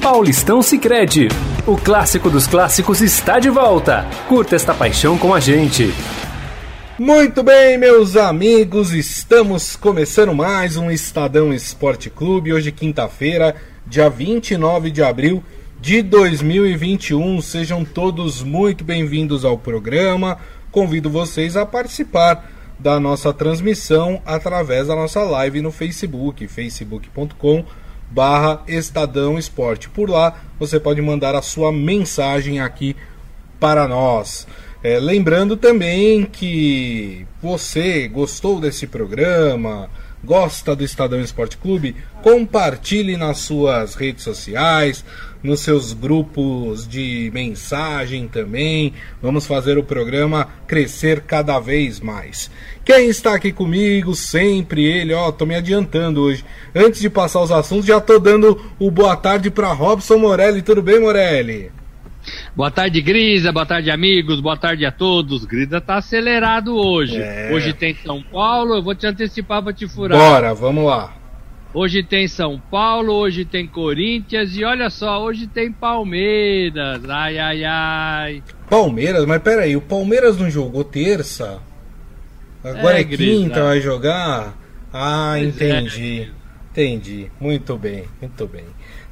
Paulistão Sicredi. O clássico dos clássicos está de volta. Curta esta paixão com a gente. Muito bem, meus amigos, estamos começando mais um Estadão Esporte Clube. Hoje, quinta-feira, dia 29 de abril de 2021. Sejam todos muito bem-vindos ao programa. Convido vocês a participar da nossa transmissão através da nossa live no Facebook, facebook.com barra Estadão Esporte. Por lá você pode mandar a sua mensagem aqui para nós. É, lembrando também que você gostou desse programa, gosta do Estadão Esporte Clube, compartilhe nas suas redes sociais, nos seus grupos de mensagem também. Vamos fazer o programa crescer cada vez mais. Quem está aqui comigo, sempre ele, ó, tô me adiantando hoje. Antes de passar os assuntos, já tô dando o boa tarde para Robson Morelli. Tudo bem, Morelli? Boa tarde, Grisa. Boa tarde, amigos. Boa tarde a todos. Grisa tá acelerado hoje. É... Hoje tem São Paulo. Eu vou te antecipar pra te furar. Bora, vamos lá. Hoje tem São Paulo, hoje tem Corinthians e olha só, hoje tem Palmeiras. Ai, ai, ai. Palmeiras? Mas peraí, o Palmeiras não jogou terça? Agora é, é quinta, vai jogar? Ah, pois é. entendi. É. Entendi. Muito bem, muito bem.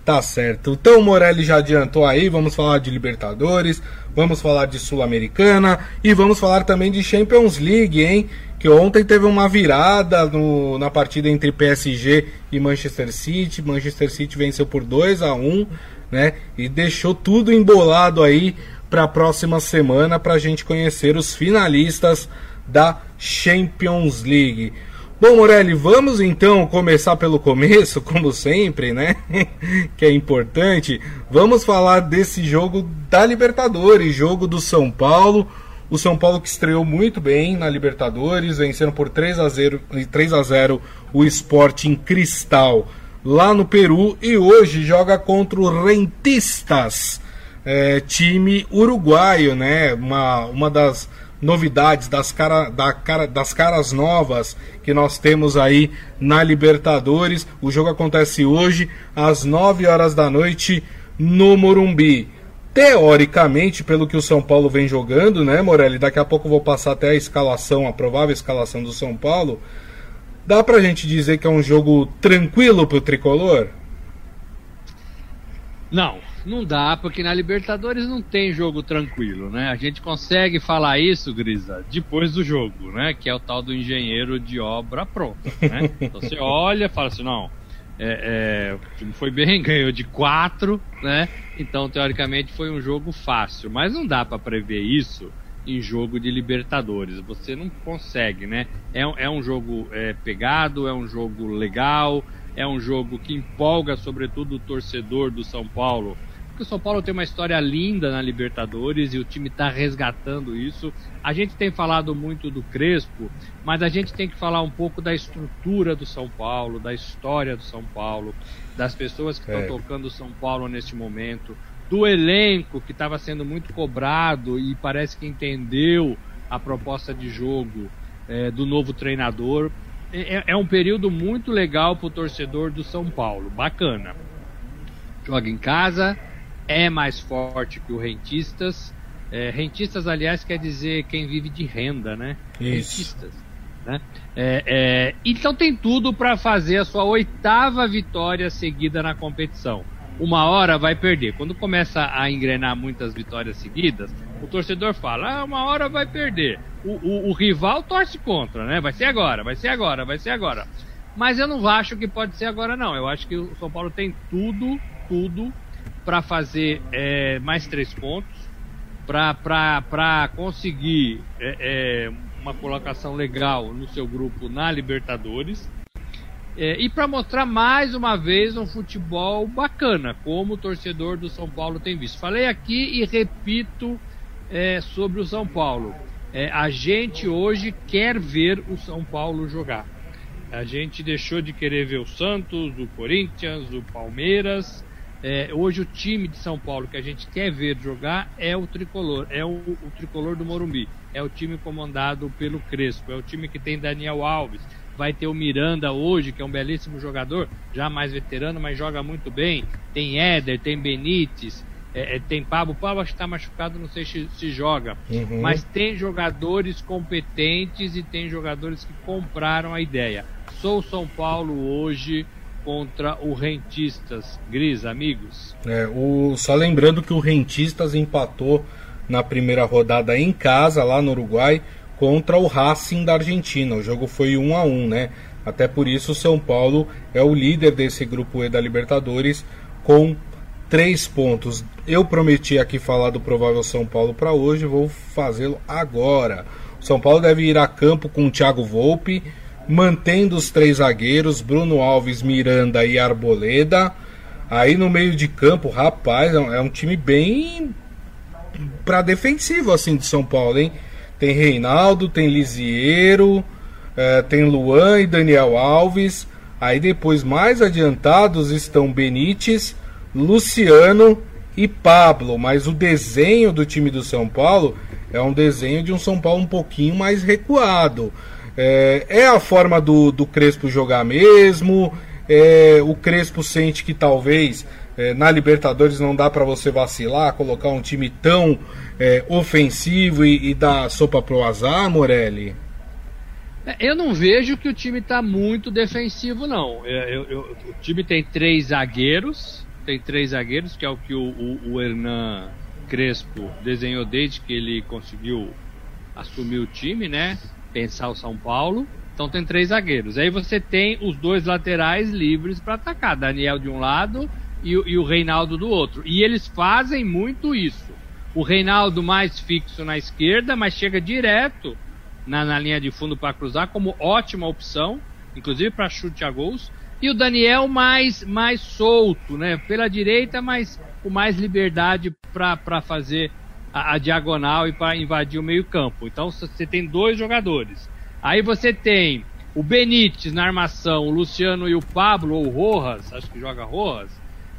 Tá certo. Então o Morelli já adiantou aí, vamos falar de Libertadores, vamos falar de Sul-Americana e vamos falar também de Champions League, hein? Que ontem teve uma virada no, na partida entre PSG e Manchester City. Manchester City venceu por 2 a 1 né? E deixou tudo embolado aí para a próxima semana para a gente conhecer os finalistas da Champions League. Bom, Morelli, vamos então começar pelo começo, como sempre, né? que é importante. Vamos falar desse jogo da Libertadores, jogo do São Paulo. O São Paulo que estreou muito bem na Libertadores, vencendo por 3 a 0, 3 a 0 o Sporting Cristal lá no Peru e hoje joga contra o Rentistas, é, time uruguaio, né? Uma, uma das novidades, das, cara, da cara, das caras novas que nós temos aí na Libertadores. O jogo acontece hoje às 9 horas da noite no Morumbi. Teoricamente, pelo que o São Paulo vem jogando, né, Morelli? Daqui a pouco eu vou passar até a escalação, a provável escalação do São Paulo. Dá pra gente dizer que é um jogo tranquilo pro tricolor? Não, não dá, porque na Libertadores não tem jogo tranquilo, né? A gente consegue falar isso, Grisa, depois do jogo, né? Que é o tal do engenheiro de obra pronta, né? Então você olha fala assim, não, é, é, o time foi bem, ganhou de quatro, né? Então, teoricamente, foi um jogo fácil. Mas não dá para prever isso em jogo de Libertadores. Você não consegue, né? É, é um jogo é, pegado, é um jogo legal, é um jogo que empolga, sobretudo, o torcedor do São Paulo que o São Paulo tem uma história linda na Libertadores e o time está resgatando isso. A gente tem falado muito do Crespo, mas a gente tem que falar um pouco da estrutura do São Paulo, da história do São Paulo, das pessoas que estão é. tocando o São Paulo neste momento, do elenco que estava sendo muito cobrado e parece que entendeu a proposta de jogo é, do novo treinador. É, é um período muito legal para o torcedor do São Paulo, bacana. Joga em casa, é mais forte que o rentistas. É, rentistas, aliás, quer dizer quem vive de renda, né? Isso. Rentistas. Né? É, é, então tem tudo para fazer a sua oitava vitória seguida na competição. Uma hora vai perder. Quando começa a engrenar muitas vitórias seguidas, o torcedor fala: ah, uma hora vai perder. O, o, o rival torce contra, né? Vai ser agora, vai ser agora, vai ser agora. Mas eu não acho que pode ser agora, não. Eu acho que o São Paulo tem tudo, tudo para fazer é, mais três pontos, para conseguir é, é, uma colocação legal no seu grupo na Libertadores. É, e para mostrar mais uma vez um futebol bacana, como o torcedor do São Paulo tem visto. Falei aqui e repito é, sobre o São Paulo. A gente hoje quer ver o São Paulo jogar. A gente deixou de querer ver o Santos, o Corinthians, o Palmeiras é, hoje o time de São Paulo que a gente quer ver jogar é o tricolor, é o, o, tricolor do Morumbi, é o time comandado pelo Crespo, é o time que tem Daniel Alves, vai ter o Miranda hoje, que é um belíssimo jogador, já mais veterano, mas joga muito bem. Tem Éder, tem Benítez, é, é, tem Pablo. Pablo acho que está machucado, não sei se, se joga. Uhum. Mas tem jogadores competentes e tem jogadores que compraram a ideia. Sou São Paulo hoje contra o Rentistas. Gris, amigos. É, o, só lembrando que o Rentistas empatou na primeira rodada em casa, lá no Uruguai, contra o Racing da Argentina. O jogo foi 1 a 1 né? Até por isso o São Paulo é o líder desse grupo E da Libertadores com três pontos. Eu prometi aqui falar do provável São Paulo para hoje, vou fazê-lo agora. O São Paulo deve ir a campo com o Thiago Volpe, mantendo os três zagueiros, Bruno Alves, Miranda e Arboleda. Aí no meio de campo, rapaz, é um é time bem para defensivo assim de São Paulo, hein? Tem Reinaldo, tem Lisiero, é, tem Luan e Daniel Alves. Aí depois, mais adiantados, estão Benítez, Luciano e Pablo. Mas o desenho do time do São Paulo é um desenho de um São Paulo um pouquinho mais recuado. É, é a forma do, do Crespo jogar mesmo. É, o Crespo sente que talvez é, na Libertadores não dá para você vacilar, colocar um time tão é, ofensivo e, e dar sopa pro azar, Morelli? É, eu não vejo que o time está muito defensivo, não. É, eu, eu, o time tem três zagueiros, tem três zagueiros, que é o que o, o, o Hernan Crespo desenhou desde que ele conseguiu assumir o time, né? Pensar o São Paulo. Então tem três zagueiros. Aí você tem os dois laterais livres para atacar. Daniel de um lado e, e o Reinaldo do outro. E eles fazem muito isso. O Reinaldo mais fixo na esquerda, mas chega direto na, na linha de fundo para cruzar, como ótima opção, inclusive para chute a gols. E o Daniel mais, mais solto, né? Pela direita, mas com mais liberdade para fazer a, a, diagonal e para invadir o meio-campo. Então você tem dois jogadores. Aí você tem o Benítez na armação, o Luciano e o Pablo, ou Rojas, acho que joga Rojas,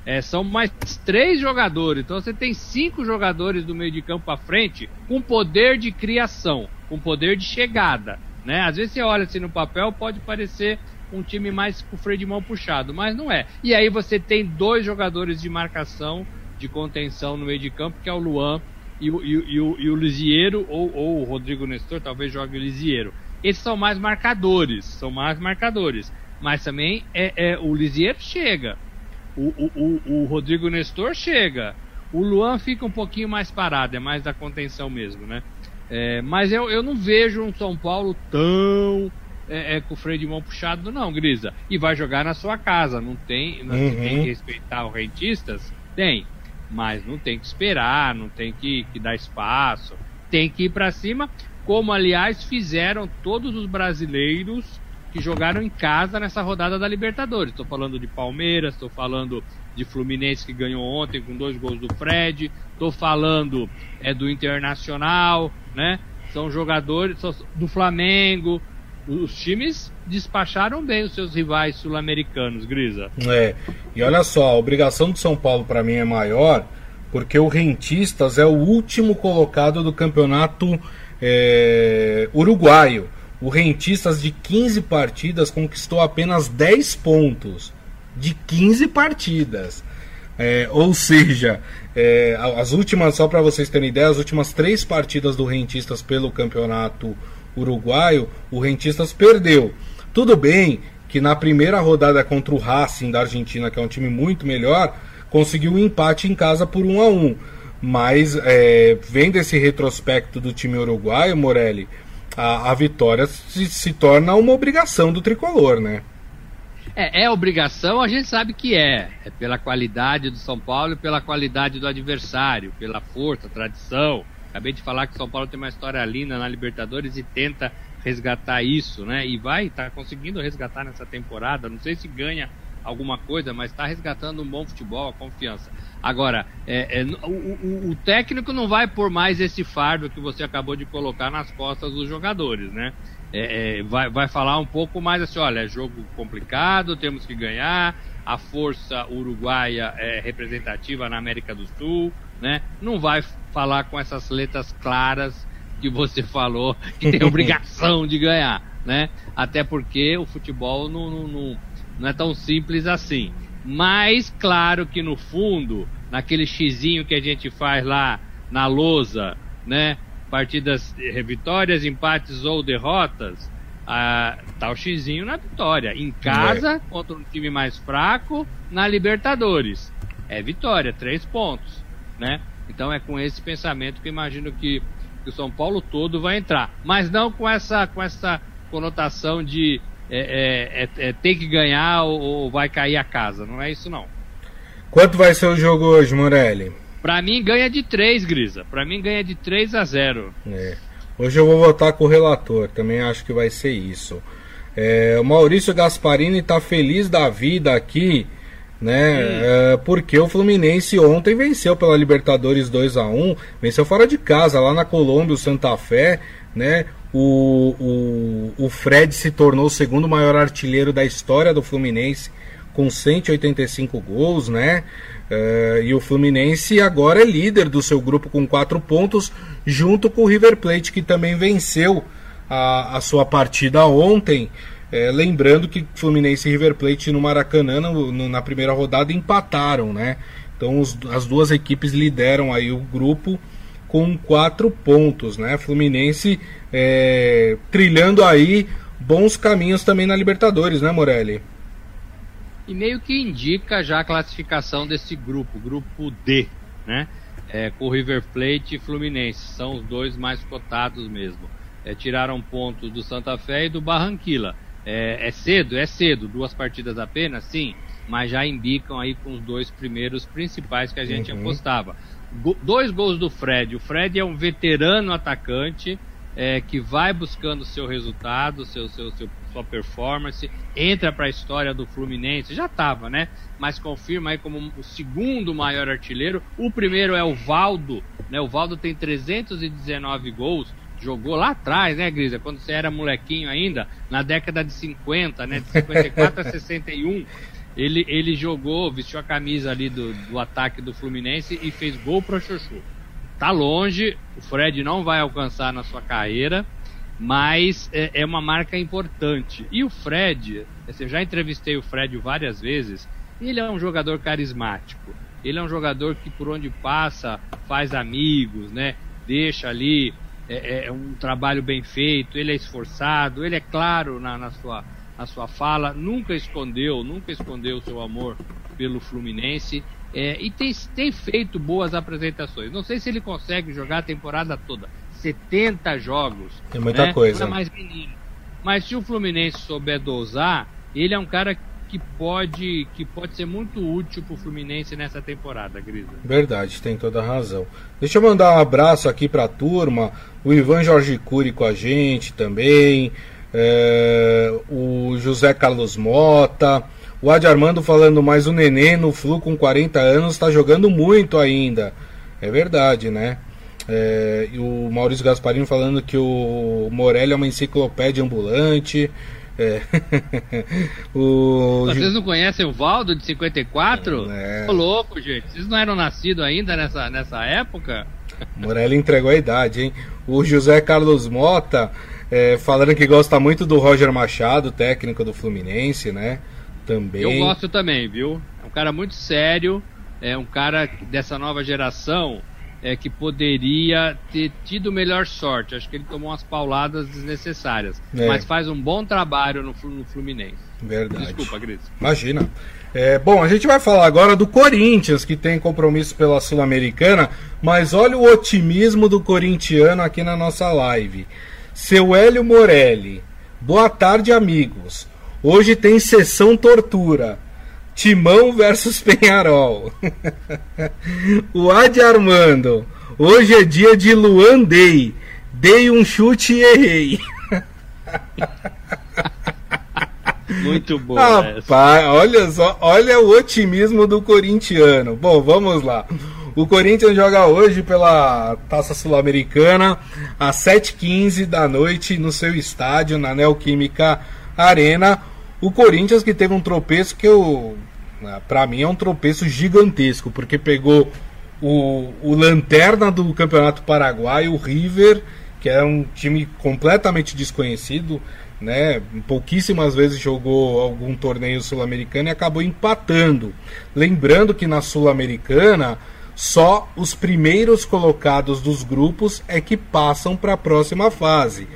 é, são mais três jogadores. Então você tem cinco jogadores do meio de campo à frente com poder de criação, com poder de chegada. Né? Às vezes você olha assim no papel, pode parecer um time mais com o freio de mão puxado, mas não é. E aí você tem dois jogadores de marcação, de contenção no meio de campo, que é o Luan e o, e, e o, e o Lisieiro, ou, ou o Rodrigo Nestor, talvez jogue o Lisieiro. Esses são mais marcadores, são mais marcadores. Mas também é, é o Lisieiro chega. O, o, o, Rodrigo Nestor chega. O Luan fica um pouquinho mais parado, é mais da contenção mesmo, né? É, mas eu, eu não vejo um São Paulo tão é, é, com o freio de mão puxado, não, Grisa. E vai jogar na sua casa. Não tem, não uhum. tem que respeitar os rentistas? Tem. Mas não tem que esperar, não tem que, que dar espaço. Tem que ir para cima, como aliás fizeram todos os brasileiros que jogaram em casa nessa rodada da Libertadores. Estou falando de Palmeiras, estou falando de Fluminense que ganhou ontem com dois gols do Fred, estou falando é do Internacional, né? São jogadores do Flamengo. Os times despacharam bem os seus rivais sul-americanos, Grisa. É. E olha só, a obrigação do São Paulo para mim é maior, porque o Rentistas é o último colocado do campeonato é, uruguaio. O Rentistas de 15 partidas conquistou apenas 10 pontos. De 15 partidas. É, ou seja, é, as últimas, só para vocês terem ideia, as últimas três partidas do Rentistas pelo campeonato uruguaio, o Rentistas perdeu. Tudo bem que na primeira rodada contra o Racing da Argentina, que é um time muito melhor, conseguiu um empate em casa por 1 a 1 Mas é, vendo esse retrospecto do time uruguaio, Morelli, a, a vitória se, se torna uma obrigação do tricolor, né? É, é, obrigação, a gente sabe que é. É pela qualidade do São Paulo pela qualidade do adversário, pela força, tradição. Acabei de falar que São Paulo tem uma história linda na Libertadores e tenta resgatar isso, né? E vai estar tá conseguindo resgatar nessa temporada. Não sei se ganha alguma coisa, mas está resgatando um bom futebol, a confiança. Agora, é, é, o, o, o, técnico não vai por mais esse fardo que você acabou de colocar nas costas dos jogadores, né? É, é, vai, vai falar um pouco mais assim, olha, é jogo complicado, temos que ganhar, a força uruguaia é representativa na América do Sul, né? Não vai falar com essas letras claras que você falou que tem obrigação de ganhar. né? Até porque o futebol não, não, não, é tão simples assim. Mas, claro que no fundo, naquele xizinho que a gente faz lá na lousa, né? Partidas, eh, vitórias, empates ou derrotas, ah, tá o xizinho na vitória. Em casa, é. contra um time mais fraco, na Libertadores. É vitória, três pontos, né? Então é com esse pensamento que imagino que, que o São Paulo todo vai entrar. Mas não com essa, com essa conotação de é, é, é, é ter que ganhar ou, ou, vai cair a casa. Não é isso não. Quanto vai ser o jogo hoje, Morelli? Pra mim ganha de 3, Grisa. Pra mim ganha de 3 a 0. É. Hoje eu vou votar com o relator, também acho que vai ser isso. É, o Maurício Gasparini tá feliz da vida aqui né? É, porque o Fluminense ontem venceu pela Libertadores 2 a 1 venceu fora de casa, lá na Colômbia, o Santa Fé, né? O, o, o Fred se tornou o segundo maior artilheiro da história do Fluminense, com 185 gols, né? É, e o Fluminense agora é líder do seu grupo com quatro pontos, junto com o River Plate, que também venceu a, a sua partida ontem. É, lembrando que Fluminense e River Plate no Maracanã no, no, na primeira rodada empataram, né? Então os, as duas equipes lideram aí o grupo com quatro pontos, né? Fluminense é, trilhando aí bons caminhos também na Libertadores, né, Morelli? E meio que indica já a classificação desse grupo, grupo D, né? É, com River Plate e Fluminense, são os dois mais cotados mesmo. É, tiraram pontos do Santa Fé e do Barranquilla. É, é, cedo? É cedo. Duas partidas apenas? Sim. Mas já indicam aí com os dois primeiros principais que a gente uhum. apostava. Go dois gols do Fred. O Fred é um veterano atacante é, que vai buscando seu resultado, seu, seu, seu sua performance, entra para a história do Fluminense, já estava, né? Mas confirma aí como o segundo maior artilheiro. O primeiro é o Valdo, né? O Valdo tem 319 gols jogou lá atrás, né, Grisa? Quando você era molequinho ainda, na década de 50, né? De 54 a 61. Ele, ele jogou, vestiu a camisa ali do, do ataque do Fluminense e fez gol pro Chuchu. Tá longe, o Fred não vai alcançar na sua carreira, mas é, é uma marca importante. E o Fred, assim, eu já entrevistei o Fred várias vezes, ele é um jogador carismático. Ele é um jogador que por onde passa faz amigos, né? Deixa ali é, é, é, um trabalho bem feito, ele é esforçado, ele é claro na, na, sua, na sua fala, nunca escondeu, nunca escondeu o seu amor pelo Fluminense é, e tem, tem feito boas apresentações. Não sei se ele consegue jogar a temporada toda, 70 jogos. É muita né? coisa. mais menino. Mas se o Fluminense souber dosar, ele é um cara que pode, que pode ser muito útil para o Fluminense nessa temporada, Grisa. Verdade, tem toda a razão. Deixa eu mandar um abraço aqui para a turma, o Ivan Jorge Cury com a gente também, é, o José Carlos Mota, o Adi Armando falando mais o Nenê no Flu com 40 anos está jogando muito ainda. É verdade, né? É, e o Maurício Gasparini falando que o Morelli é uma enciclopédia ambulante. É. o... Vocês não conhecem o Valdo de 54? É. Tô louco, gente. Vocês não eram nascidos ainda nessa, nessa época? Morelli entregou a idade, hein? O José Carlos Mota é, falando que gosta muito do Roger Machado, técnico do Fluminense, né? Também. Eu gosto também, viu? É um cara muito sério, é um cara dessa nova geração é, que poderia ter tido melhor sorte. Acho que ele tomou umas pauladas desnecessárias. É. Mas faz um bom trabalho no, no Fluminense. Verdade. Desculpa, Cris. Imagina. É, bom, a gente vai falar agora do Corinthians, que tem compromisso pela Sul-Americana, mas olha o otimismo do corintiano aqui na nossa live. Seu Hélio Morelli, boa tarde, amigos. Hoje tem sessão tortura. Timão versus Penharol. o Adi Armando. Hoje é dia de Luan Day. Dei um chute e errei. Muito bom. Rapaz, olha só, olha o otimismo do corintiano. Bom, vamos lá. O Corinthians joga hoje pela Taça Sul-Americana às 7h15 da noite no seu estádio, na Neoquímica Arena. O Corinthians que teve um tropeço que eu? Para mim é um tropeço gigantesco, porque pegou o, o lanterna do Campeonato Paraguai, o River, que é um time completamente desconhecido. né? Pouquíssimas vezes jogou algum torneio sul-americano e acabou empatando. Lembrando que na sul-americana só os primeiros colocados dos grupos é que passam para a próxima fase.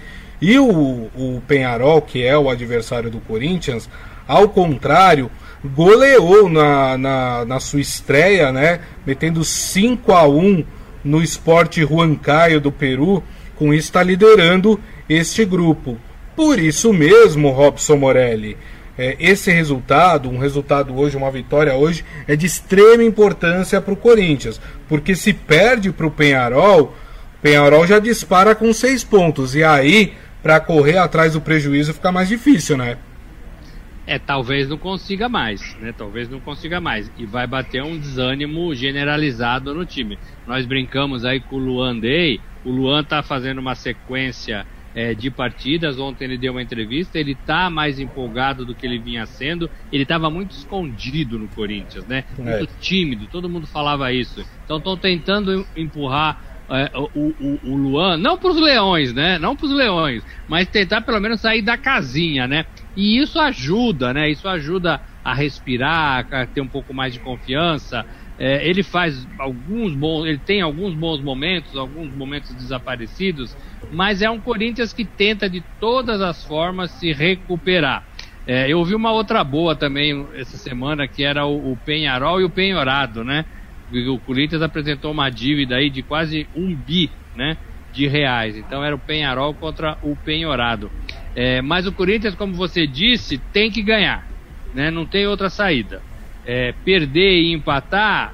E o, o Penharol, que é o adversário do Corinthians, ao contrário, goleou na, na, na sua estreia, né? Metendo 5 a 1 no Esporte Huancayo do Peru. Com isso, está liderando este grupo. Por isso mesmo, Robson Morelli, é, esse resultado, um resultado hoje, uma vitória hoje, é de extrema importância para o Corinthians. Porque se perde para o Penharol, Penharol já dispara com seis pontos. E aí, para correr atrás do prejuízo, fica mais difícil, né? É, talvez não consiga mais, né? Talvez não consiga mais. E vai bater um desânimo generalizado no time. Nós brincamos aí com o Luan Day. O Luan tá fazendo uma sequência é, de partidas. Ontem ele deu uma entrevista. Ele tá mais empolgado do que ele vinha sendo. Ele estava muito escondido no Corinthians, né? Muito é. tímido. Todo mundo falava isso. Então estão tentando empurrar é, o, o, o, Luan, não para os leões, né? Não para os leões, mas tentar pelo menos sair da casinha, né? E isso ajuda, né? Isso ajuda a respirar, a ter um pouco mais de confiança. É, ele faz alguns bons, ele tem alguns bons momentos, alguns momentos desaparecidos, mas é um Corinthians que tenta de todas as formas se recuperar. É, eu ouvi uma outra boa também essa semana que era o, o Penharol e o Penhorado, né? O Corinthians apresentou uma dívida aí de quase um bi, né? De reais. Então era o Penharol contra o Penhorado. É, mas o Corinthians, como você disse, tem que ganhar. Né? Não tem outra saída. É, perder e empatar,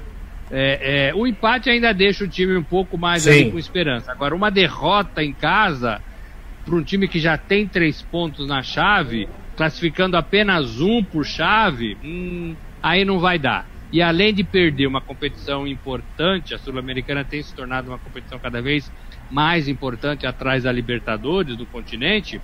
é, é o empate ainda deixa o time um pouco mais ali, com esperança. Agora, uma derrota em casa para um time que já tem três pontos na chave, classificando apenas um por chave, hum, aí não vai dar. E além de perder uma competição importante, a Sul-Americana tem se tornado uma competição cada vez mais importante atrás da Libertadores do continente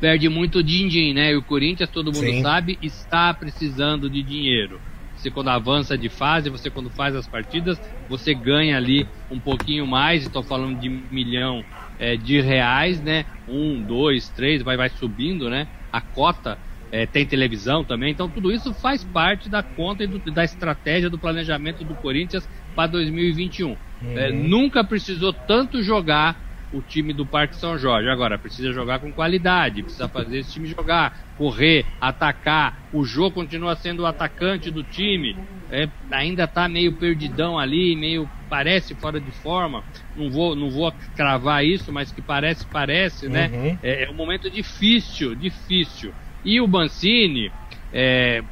perde muito din-din, né? E o Corinthians, todo mundo Sim. sabe, está precisando de dinheiro. Você quando avança de fase, você quando faz as partidas, você ganha ali um pouquinho mais, estou falando de milhão é, de reais, né? Um, dois, três, vai, vai subindo, né? A cota é, tem televisão também, então tudo isso faz parte da conta e do, da estratégia do planejamento do Corinthians para 2021. Uhum. É, nunca precisou tanto jogar o time do Parque São Jorge. Agora, precisa jogar com qualidade, precisa fazer esse time jogar, correr, atacar. O jogo continua sendo o atacante do time. É, ainda está meio perdidão ali, meio parece fora de forma. Não vou, não vou cravar isso, mas que parece, parece, né? Uhum. É, é um momento difícil, difícil. E o Bancini, é,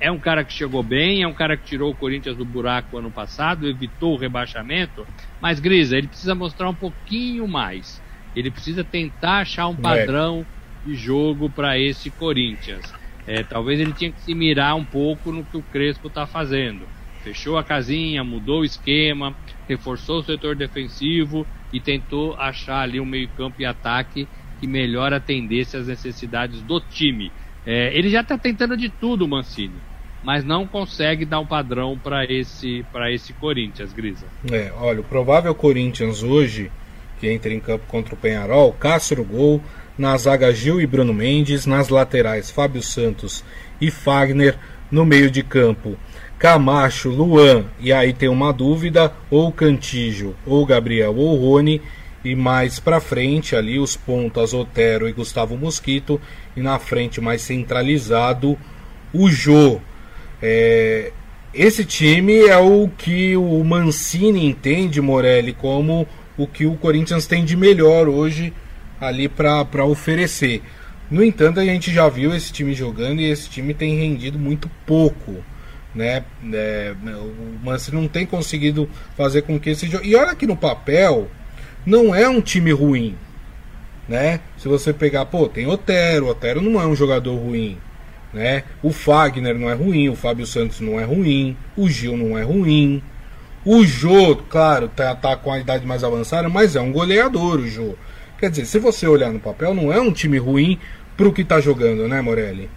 é um cara que chegou bem, é um cara que tirou o Corinthians do buraco ano passado, evitou o rebaixamento, mas Grisa, ele precisa mostrar um pouquinho mais. Ele precisa tentar achar um é. padrão é. de jogo para esse Corinthians. É, talvez ele tinha que se mirar um pouco no que o Crespo está fazendo. Fechou a casinha, mudou o esquema, reforçou o setor defensivo e tentou achar ali um meio-campo e ataque que melhor atendesse às necessidades do time. É, ele já está tentando de tudo, Mancini mas não consegue dar um padrão para esse para esse Corinthians, Grisa. É, olha, o provável Corinthians hoje que entra em campo contra o Penharol, Cássio gol, na zaga Gil e Bruno Mendes, nas laterais Fábio Santos e Fagner, no meio de campo Camacho, Luan, e aí tem uma dúvida, ou Cantígio, ou Gabriel, ou Rony, e mais para frente ali os pontas Otero e Gustavo Mosquito, e na frente mais centralizado o Jô. É, esse time é o que o Mancini entende, Morelli, como o que o Corinthians tem de melhor hoje ali para oferecer. No entanto, a gente já viu esse time jogando e esse time tem rendido muito pouco. Né? É, o Mancini não tem conseguido fazer com que esse jogo. E olha que no papel não é um time ruim. Né? Se você pegar, pô, tem Otero, Otero não é um jogador ruim. Né? O Fagner não é ruim, o Fábio Santos não é ruim, o Gil não é ruim. O Jô, claro, tá, tá com a idade mais avançada, mas é um goleador o Jô. Quer dizer, se você olhar no papel, não é um time ruim pro que tá jogando, né, Morelli?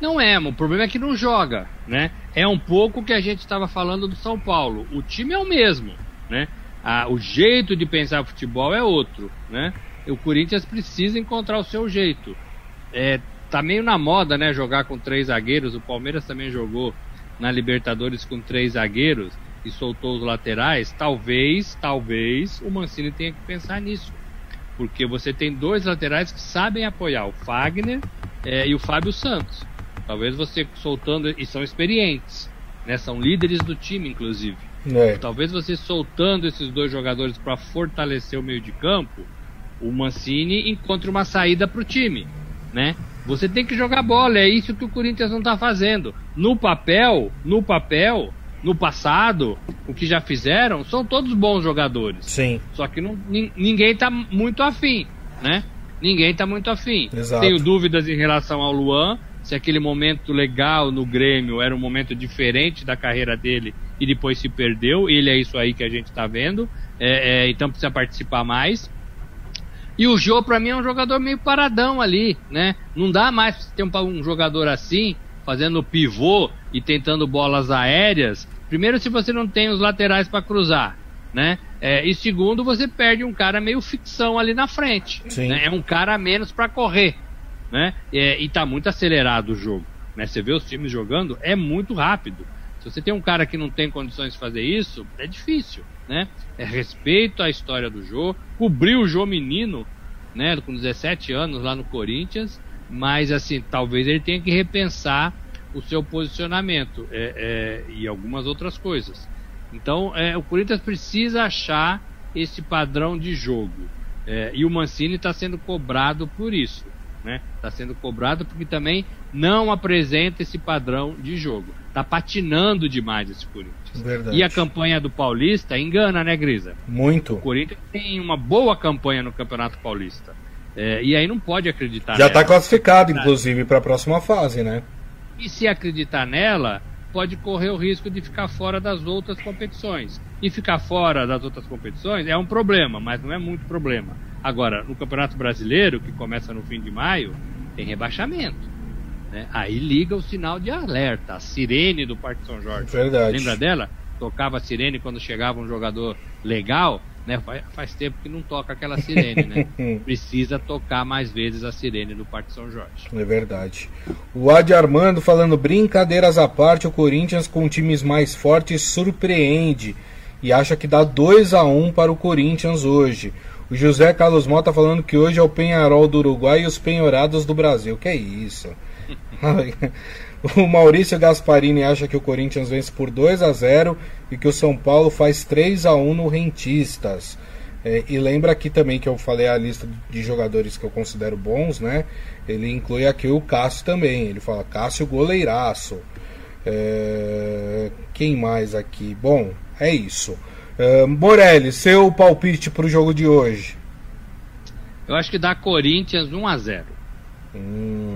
Não é, o problema é que não joga, né? É um pouco que a gente estava falando do São Paulo. O time é o mesmo, né? Ah, o jeito de pensar futebol é outro, né? o Corinthians precisa encontrar o seu jeito. É, tá meio na moda, né, jogar com três zagueiros. O Palmeiras também jogou na Libertadores com três zagueiros e soltou os laterais. Talvez, talvez o Mancini tenha que pensar nisso. Porque você tem dois laterais que sabem apoiar, o Fagner é, e o Fábio Santos. Talvez você soltando, e são experientes, né? São líderes do time, inclusive. É. Talvez você soltando esses dois jogadores para fortalecer o meio de campo, o Mancini encontre uma saída para o time, né? Você tem que jogar bola, é isso que o Corinthians não está fazendo. No papel, no papel, no passado, o que já fizeram, são todos bons jogadores. Sim. Só que não, ninguém está muito afim, né? Ninguém está muito afim. Exato. Tenho dúvidas em relação ao Luan, se aquele momento legal no Grêmio era um momento diferente da carreira dele e depois se perdeu. Ele é isso aí que a gente está vendo. É, é, então precisa participar mais. E o Jô, para mim, é um jogador meio paradão ali, né? Não dá mais ter um, um jogador assim, fazendo pivô e tentando bolas aéreas. Primeiro, se você não tem os laterais para cruzar, né? É, e segundo, você perde um cara meio ficção ali na frente. Né? É um cara a menos para correr, né? É, e tá muito acelerado o jogo. Né? Você vê os times jogando, é muito rápido. Se você tem um cara que não tem condições de fazer isso, é difícil né? É respeito à história do Jô, cobriu o Jô menino, né, com 17 anos lá no Corinthians, mas assim, talvez ele tenha que repensar o seu posicionamento é, é, e algumas outras coisas. Então, é, o Corinthians precisa achar esse padrão de jogo. É, e o Mancini está sendo cobrado por isso. Está né? Tá sendo cobrado porque também não apresenta esse padrão de jogo. Está patinando demais esse Corinthians. Verdade. E a campanha do Paulista engana, né, Grisa? Muito. O Corinthians tem uma boa campanha no Campeonato Paulista. É, e aí não pode acreditar Já está classificado, inclusive, para a próxima fase, né? E se acreditar nela, pode correr o risco de ficar fora das outras competições. E ficar fora das outras competições é um problema, mas não é muito problema. Agora, no Campeonato Brasileiro, que começa no fim de maio, tem rebaixamento. Né? Aí liga o sinal de alerta, a sirene do Parque São Jorge. Verdade. Lembra dela? Tocava a sirene quando chegava um jogador legal, né? Faz, faz tempo que não toca aquela sirene, né? Precisa tocar mais vezes a sirene do Parque São Jorge. É verdade. O Adi Armando falando brincadeiras à parte, o Corinthians com times mais fortes surpreende e acha que dá 2 a 1 para o Corinthians hoje. O José Carlos Mota falando que hoje é o Penharol do Uruguai e os Penhorados do Brasil. Que é isso? o Maurício Gasparini acha que o Corinthians vence por 2 a 0 e que o São Paulo faz 3 a 1 no Rentistas. É, e lembra aqui também que eu falei a lista de jogadores que eu considero bons, né? Ele inclui aqui o Cássio também. Ele fala Cássio goleiraço. É, quem mais aqui? Bom, é isso. É, Morelli, seu palpite para o jogo de hoje? Eu acho que dá Corinthians 1 a 0. Hum,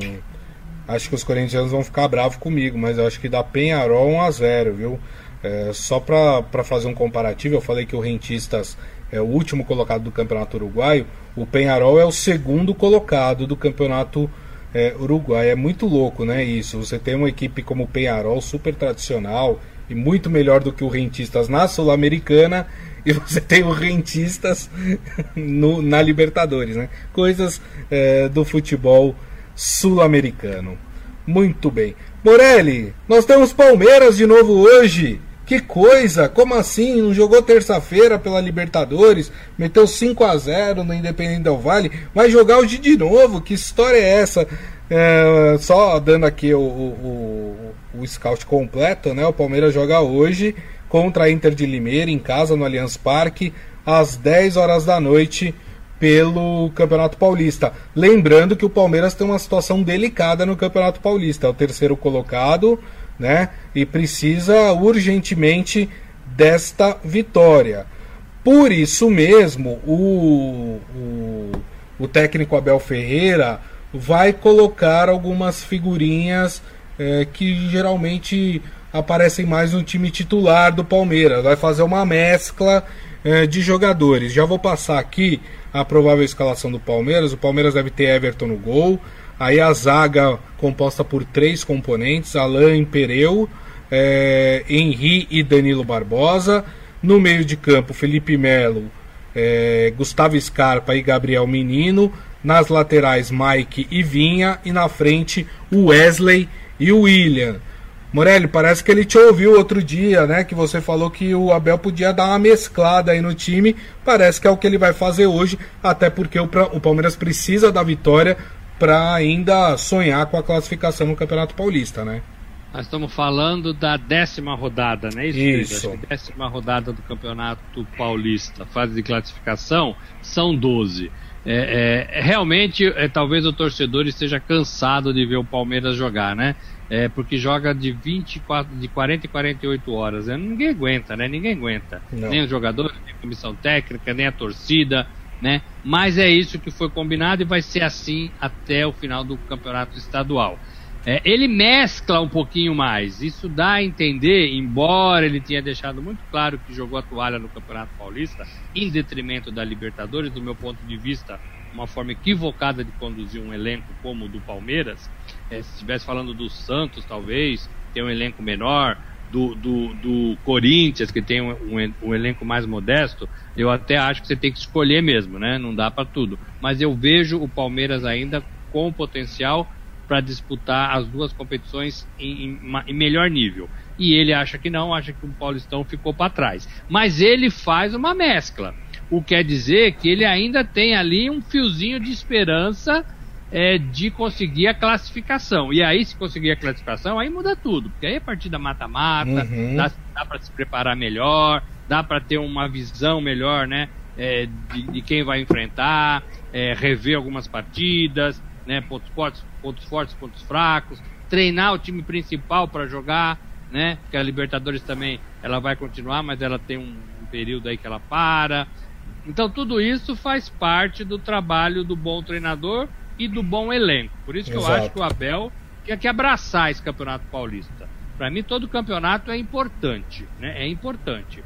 Acho que os corintianos vão ficar bravos comigo, mas eu acho que dá Penharol 1 a 0 viu? É, só para fazer um comparativo, eu falei que o Rentistas é o último colocado do Campeonato Uruguaio, o Penharol é o segundo colocado do Campeonato é, Uruguai. É muito louco, né? Isso. Você tem uma equipe como o Penharol, super tradicional e muito melhor do que o Rentistas na Sul-Americana, e você tem o Rentistas no, na Libertadores, né? Coisas é, do futebol sul-americano. Muito bem. Morelli, nós temos Palmeiras de novo hoje. Que coisa! Como assim? Não jogou terça-feira pela Libertadores, meteu 5 a 0 no Independente Del Vale, vai jogar hoje de novo? Que história é essa? É, só dando aqui o, o, o, o scout completo, né? O Palmeiras joga hoje contra a Inter de Limeira em casa no Allianz Parque às 10 horas da noite pelo Campeonato Paulista. Lembrando que o Palmeiras tem uma situação delicada no Campeonato Paulista, é o terceiro colocado, né? E precisa urgentemente desta vitória. Por isso mesmo, o, o, o técnico Abel Ferreira vai colocar algumas figurinhas é, que geralmente aparecem mais no time titular do Palmeiras. Vai fazer uma mescla é, de jogadores. Já vou passar aqui a provável escalação do Palmeiras. O Palmeiras deve ter Everton no gol. Aí a zaga composta por três componentes: Alain Pereu, é, Henri e Danilo Barbosa. No meio de campo, Felipe Melo é, Gustavo Scarpa e Gabriel Menino. Nas laterais, Mike e Vinha. E na frente, Wesley e William. Morelli, parece que ele te ouviu outro dia, né? Que você falou que o Abel podia dar uma mesclada aí no time. Parece que é o que ele vai fazer hoje, até porque o, o Palmeiras precisa da vitória para ainda sonhar com a classificação no Campeonato Paulista, né? Nós estamos falando da décima rodada, né? Isso. Isso. décima rodada do Campeonato Paulista, fase de classificação, são 12. É, é, realmente, é, talvez o torcedor esteja cansado de ver o Palmeiras jogar, né? É, porque joga de 24, de 40 e 48 horas. Né? Ninguém aguenta, né? Ninguém aguenta. Não. Nem os jogadores, nem a comissão técnica, nem a torcida, né? Mas é isso que foi combinado e vai ser assim até o final do campeonato estadual. É, ele mescla um pouquinho mais. Isso dá a entender, embora ele tenha deixado muito claro que jogou a toalha no Campeonato Paulista, em detrimento da Libertadores, do meu ponto de vista, uma forma equivocada de conduzir um elenco como o do Palmeiras. É, se estivesse falando do Santos, talvez, tem um elenco menor, do, do, do Corinthians, que tem um, um, um, elenco mais modesto, eu até acho que você tem que escolher mesmo, né? Não dá para tudo. Mas eu vejo o Palmeiras ainda com potencial para disputar as duas competições em, em, em, melhor nível. E ele acha que não, acha que o Paulistão ficou para trás. Mas ele faz uma mescla. O que quer dizer que ele ainda tem ali um fiozinho de esperança é, de conseguir a classificação. E aí, se conseguir a classificação, aí muda tudo. Porque aí a é partida mata-mata, uhum. dá, dá para se preparar melhor, dá para ter uma visão melhor, né? É, de, de, quem vai enfrentar, é, rever algumas partidas, né? Pontos fortes, pontos fortes, pontos fracos, treinar o time principal para jogar, né? Porque a Libertadores também ela vai continuar, mas ela tem um, período aí que ela para. Então tudo isso faz parte do trabalho do bom treinador e do bom elenco. Por isso que Exato. eu acho que o Abel quer que abraçar esse campeonato paulista. Para mim, todo campeonato é importante, né? É importante.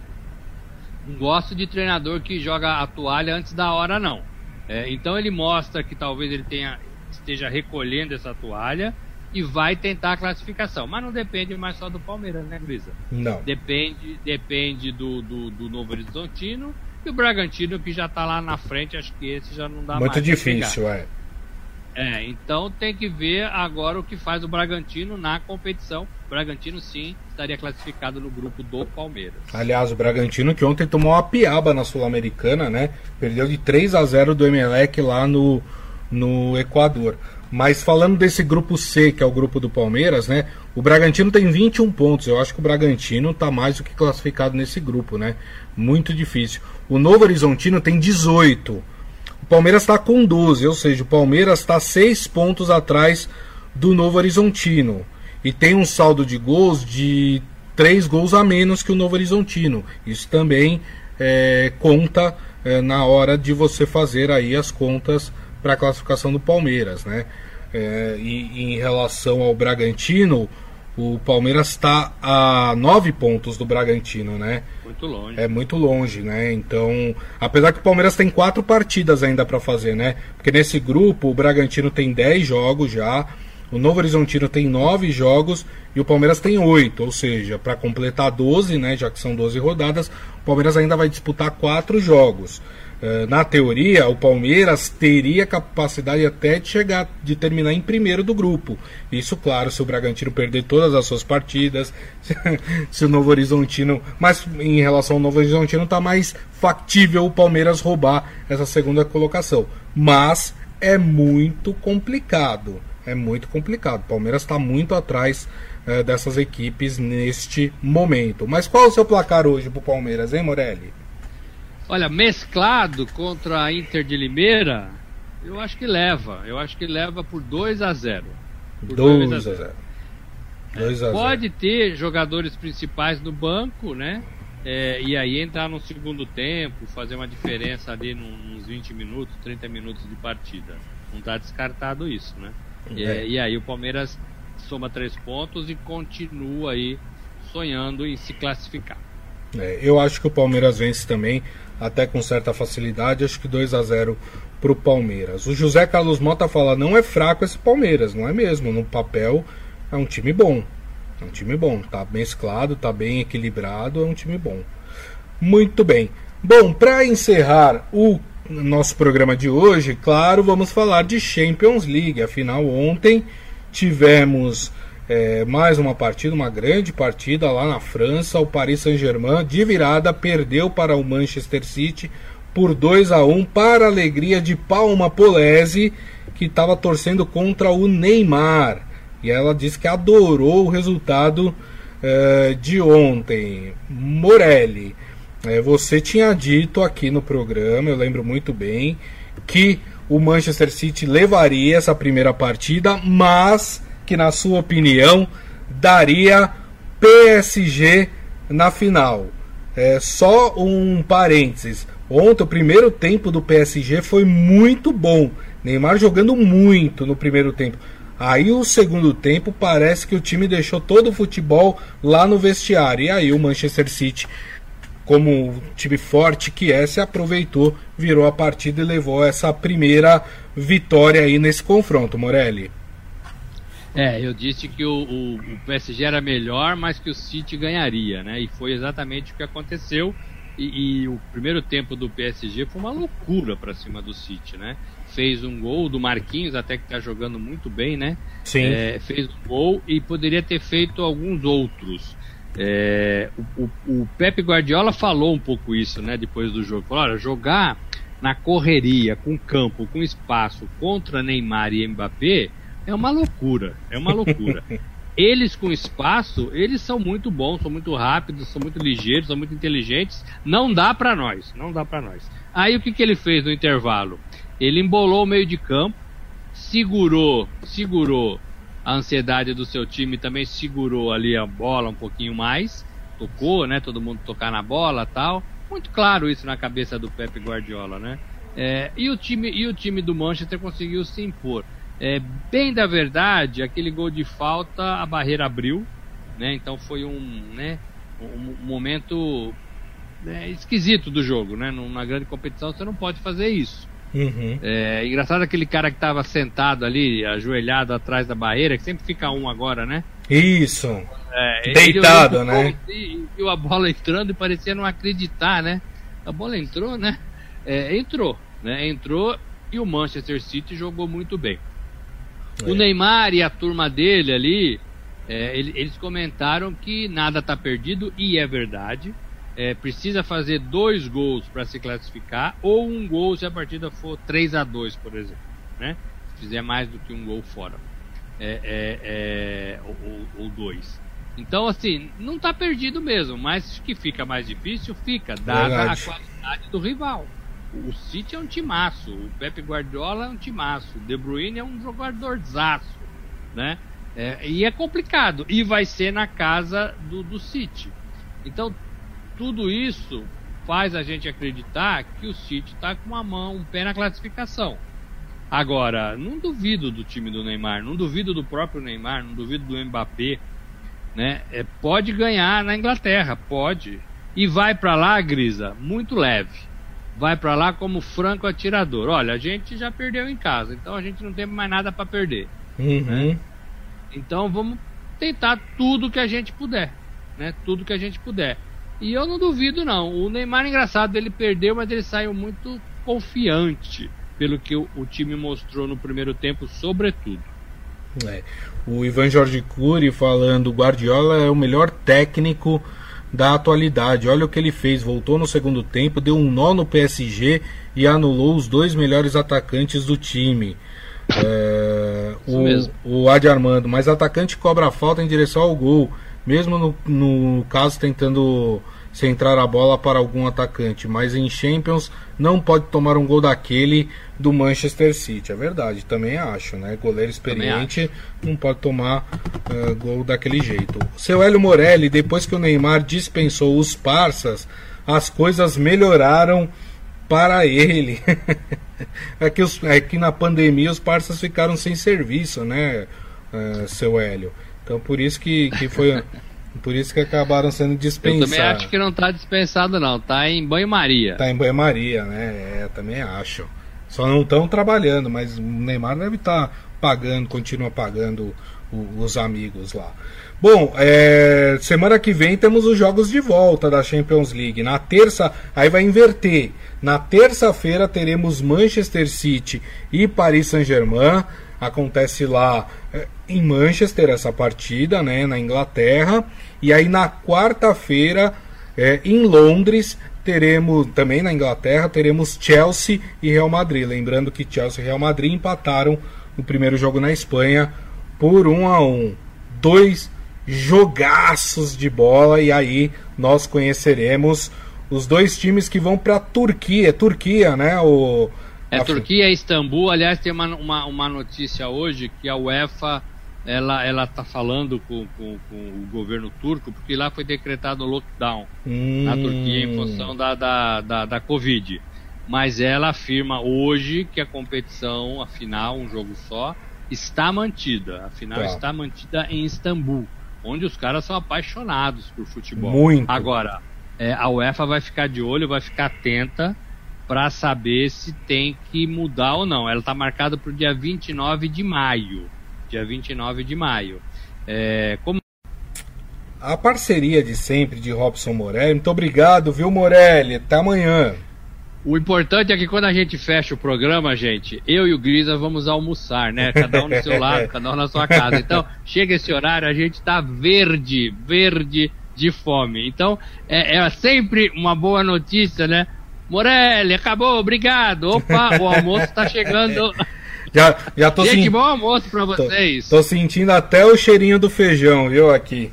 Não gosto de treinador que joga a toalha antes da hora, não. É, então ele mostra que talvez ele tenha, esteja recolhendo essa toalha e vai tentar a classificação. Mas não depende mais só do Palmeiras, né, Grisa? Não. Depende, depende do, do, do Novo Horizontino e o Bragantino que já está lá na frente. Acho que esse já não dá Muito mais. Muito difícil, é. É, então tem que ver agora o que faz o Bragantino na competição. O Bragantino sim estaria classificado no grupo do Palmeiras. Aliás, o Bragantino que ontem tomou uma piaba na Sul-Americana, né? Perdeu de 3 a 0 do Emelec lá no, no Equador. Mas falando desse grupo C, que é o grupo do Palmeiras, né? O Bragantino tem 21 pontos. Eu acho que o Bragantino está mais do que classificado nesse grupo, né? Muito difícil. O Novo Horizontino tem 18. Palmeiras está com 12, ou seja, o Palmeiras está 6 pontos atrás do Novo Horizontino. E tem um saldo de gols de 3 gols a menos que o Novo Horizontino. Isso também é, conta é, na hora de você fazer aí as contas para a classificação do Palmeiras. Né? É, e em relação ao Bragantino, o Palmeiras está a nove pontos do Bragantino, né? Muito longe. É muito longe, né? Então, apesar que o Palmeiras tem quatro partidas ainda para fazer, né? Porque nesse grupo o Bragantino tem dez jogos já, o Novo Horizontino tem nove jogos e o Palmeiras tem oito, ou seja, para completar 12, né? Já que são 12 rodadas, o Palmeiras ainda vai disputar quatro jogos. Eh, na teoria, o Palmeiras teria capacidade até de chegar, de terminar em primeiro do grupo. Isso, claro, se o Bragantino perder todas as suas partidas, se o Novo Horizontino. Mas em relação ao Novo Horizontino, está mais factível o Palmeiras roubar essa segunda colocação. Mas é muito complicado. É muito complicado. O Palmeiras está muito atrás uh, dessas equipes neste momento. Mas qual é o seu placar hoje para o Palmeiras, hein, Morelli? Olha, mesclado contra a Inter de Limeira, eu acho que leva. Eu acho que leva por 2 a 0 2 a 0 é, Pode ter jogadores principais no banco, né? É, e aí entrar no segundo tempo, fazer uma diferença ali nos 20 minutos, 30 minutos de partida. Não está descartado isso, né? É. E, e aí o Palmeiras soma três pontos e continua aí sonhando em se classificar. É, eu acho que o Palmeiras vence também até com certa facilidade, acho que 2 a 0 para o Palmeiras. O José Carlos Mota fala: não é fraco esse Palmeiras, não é mesmo? No papel é um time bom. É um time bom, tá mesclado, tá bem equilibrado, é um time bom. Muito bem. Bom, para encerrar o nosso programa de hoje, claro, vamos falar de Champions League. Afinal, ontem tivemos é, mais uma partida, uma grande partida lá na França. O Paris Saint-Germain, de virada, perdeu para o Manchester City por 2 a 1 para a alegria de Palma Polese, que estava torcendo contra o Neymar. E ela disse que adorou o resultado é, de ontem. Morelli. É, você tinha dito aqui no programa, eu lembro muito bem, que o Manchester City levaria essa primeira partida, mas que, na sua opinião, daria PSG na final. É, só um parênteses. Ontem, o primeiro tempo do PSG foi muito bom. Neymar jogando muito no primeiro tempo. Aí o segundo tempo parece que o time deixou todo o futebol lá no vestiário. E aí o Manchester City como time forte que é, se aproveitou, virou a partida e levou essa primeira vitória aí nesse confronto, Morelli. É, eu disse que o, o, o, PSG era melhor, mas que o City ganharia, né? E foi exatamente o que aconteceu. E, e o primeiro tempo do PSG foi uma loucura para cima do City, né? Fez um gol do Marquinhos, até que tá jogando muito bem, né? Sim. É, fez um gol e poderia ter feito alguns outros. É, o, o, Pepe Guardiola falou um pouco isso, né, depois do jogo. Falou, olha, jogar na correria, com campo, com espaço, contra Neymar e Mbappé é uma loucura, é uma loucura. eles com espaço, eles são muito bons, são muito rápidos, são muito ligeiros, são muito inteligentes. Não dá para nós, não dá para nós. Aí o que, que ele fez no intervalo? Ele embolou o meio de campo, segurou, segurou a ansiedade do seu time também segurou ali a bola um pouquinho mais, tocou, né? Todo mundo tocar na bola tal. Muito claro isso na cabeça do Pepe Guardiola, né? É, e, o time, e o time do Manchester conseguiu se impor. É, bem da verdade, aquele gol de falta, a barreira abriu, né? Então foi um, né, um, momento né, esquisito do jogo, né? Numa grande competição você não pode fazer isso. Uhum. É engraçado aquele cara que estava sentado ali, ajoelhado atrás da barreira, que sempre fica um agora, né? Isso. É, Deitado, né? E viu a bola entrando e parecia não acreditar, né? A bola entrou, né? É, entrou, né? Entrou e o Manchester City jogou muito bem. É. O Neymar e a turma dele ali, é, eles comentaram que nada está perdido e é verdade é, precisa fazer dois gols para se classificar, ou um gol se a partida for 3 a 2 por exemplo. Né? Se fizer mais do que um gol fora. É, é, é ou, ou, dois. Então, assim, não está perdido mesmo, mas que fica mais difícil, fica, dada Verdade. a qualidade do rival. O City é um timaço, o Pepe Guardiola é um timaço, o De Bruyne é um jogadorzaço, né? É, e é complicado, e vai ser na casa do, do City. Então tudo isso faz a gente acreditar que o City está com uma mão, um pé na classificação. Agora, não duvido do time do Neymar, não duvido do próprio Neymar, não duvido do Mbappé, né? É, pode ganhar na Inglaterra, pode. E vai para lá, Grisa, muito leve. Vai para lá como franco atirador. Olha, a gente já perdeu em casa, então a gente não tem mais nada para perder. Uhum. Né? Então vamos tentar tudo que a gente puder, né? Tudo que a gente puder. E eu não duvido, não. O Neymar, engraçado, ele perdeu, mas ele saiu muito confiante, pelo que o, o time mostrou no primeiro tempo, sobretudo. É. O Ivan Jorge Cury falando: Guardiola é o melhor técnico da atualidade. Olha o que ele fez. Voltou no segundo tempo, deu um nó no PSG e anulou os dois melhores atacantes do time. É, o, o Adi Armando, mas atacante cobra a falta em direção ao gol mesmo no, no caso tentando centrar a bola para algum atacante, mas em Champions não pode tomar um gol daquele do Manchester City. É verdade, também acho, né? Goleiro experiente não pode tomar uh, gol daquele jeito. Seu Hélio Morelli, depois que o Neymar dispensou os parças, as coisas melhoraram para ele. é, que os, é que na pandemia os parças ficaram sem serviço, né, uh, seu Hélio? Então por isso que, que foi. por isso que acabaram sendo dispensados. Eu também acho que não está dispensado, não. Está em banho-maria. Está em banho-maria, né? É, também acho. Só não estão trabalhando, mas o Neymar deve estar. Tá, pagando, continua pagando o, os amigos lá. Bom, é, semana que vem temos os jogos de volta da Champions League. Na terça, aí vai inverter. Na terça-feira teremos Manchester City e Paris Saint-Germain. Acontece lá em Manchester essa partida, né, na Inglaterra. E aí na quarta-feira, é, em Londres, teremos também na Inglaterra teremos Chelsea e Real Madrid. Lembrando que Chelsea e Real Madrid empataram o primeiro jogo na Espanha por 1 a 1. Dois jogaços de bola e aí nós conheceremos os dois times que vão para a Turquia, Turquia, né? O é a Turquia e Istambul. Aliás, tem uma, uma, uma, notícia hoje que a UEFA ela ela está falando com, com, com, o governo turco porque lá foi decretado lockdown hum. na Turquia em função da, da, da, da Covid. Mas ela afirma hoje que a competição, afinal, um jogo só, está mantida. Afinal, tá. está mantida em Istambul onde os caras são apaixonados por futebol. Muito. Agora, é, a UEFA vai ficar de olho, vai ficar atenta para saber se tem que mudar ou não. Ela está marcada para o dia 29 de maio. Dia 29 de maio. É, como a parceria de sempre de Robson Morelli. Muito obrigado, viu, Morelli? Até amanhã. O importante é que quando a gente fecha o programa, gente, eu e o Grisa vamos almoçar, né? Cada um no seu lado, cada um na sua casa. Então, chega esse horário, a gente tá verde, verde de fome. Então, é, é sempre uma boa notícia, né? Morelli, acabou, obrigado. Opa, o almoço tá chegando. Já, já tô Gente, bom almoço pra vocês. Tô, tô sentindo até o cheirinho do feijão, viu, aqui.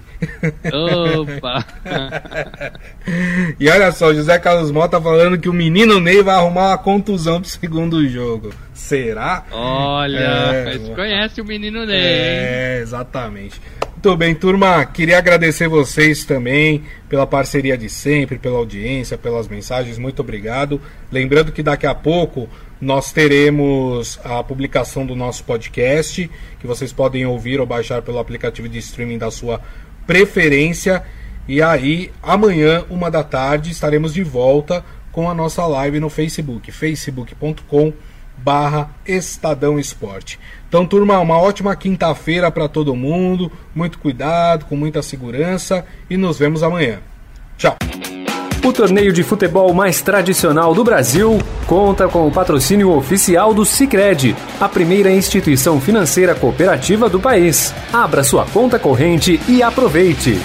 Opa! e olha só, José Carlos Mota falando que o menino Ney vai arrumar uma contusão pro segundo jogo. Será? Olha, é, conhece o menino Ney. É, exatamente. Muito bem, turma. Queria agradecer vocês também pela parceria de sempre, pela audiência, pelas mensagens. Muito obrigado. Lembrando que daqui a pouco nós teremos a publicação do nosso podcast, que vocês podem ouvir ou baixar pelo aplicativo de streaming da sua preferência. E aí, amanhã, uma da tarde, estaremos de volta com a nossa live no Facebook, facebook.com barra Estadão Esporte. Então, turma, uma ótima quinta-feira para todo mundo, muito cuidado, com muita segurança e nos vemos amanhã. Tchau! O torneio de futebol mais tradicional do Brasil conta com o patrocínio oficial do Sicredi, a primeira instituição financeira cooperativa do país. Abra sua conta corrente e aproveite.